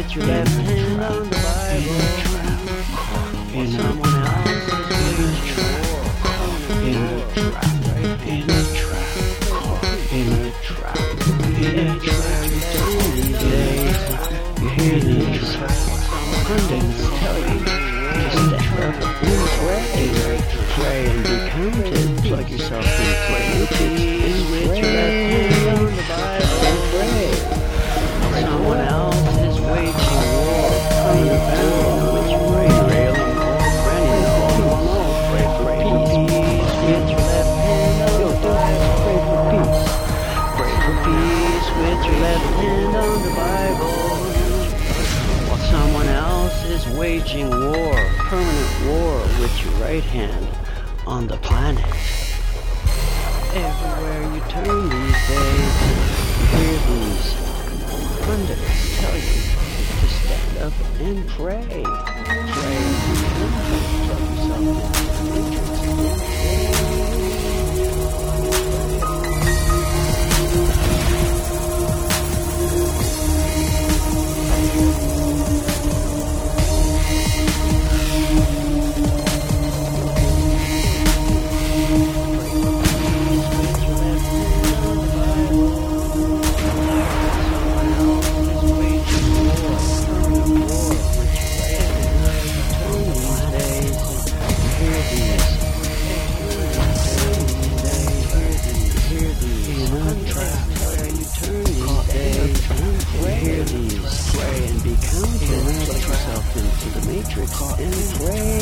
Put your left hand on the Bible. In someone else's trap. In a trap. In a trap. In a trap. In a trap. Don't a trap. You're here in a trap. Condoms tell you. Pray. And be counted. Plug yourself in play. Which with your left waging war, permanent war, with your right hand on the planet. Everywhere you turn these days, you hear these pundits tell you to stand up and pray. Pray. We caught in the rain.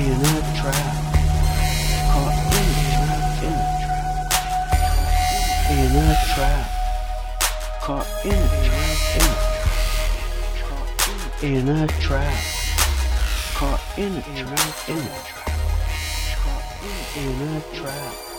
in a trap. Caught in a trap, in a trap. In a trap. Caught in a trap, in a trap. In a trap. Caught in a trap, in a trap. In a trap.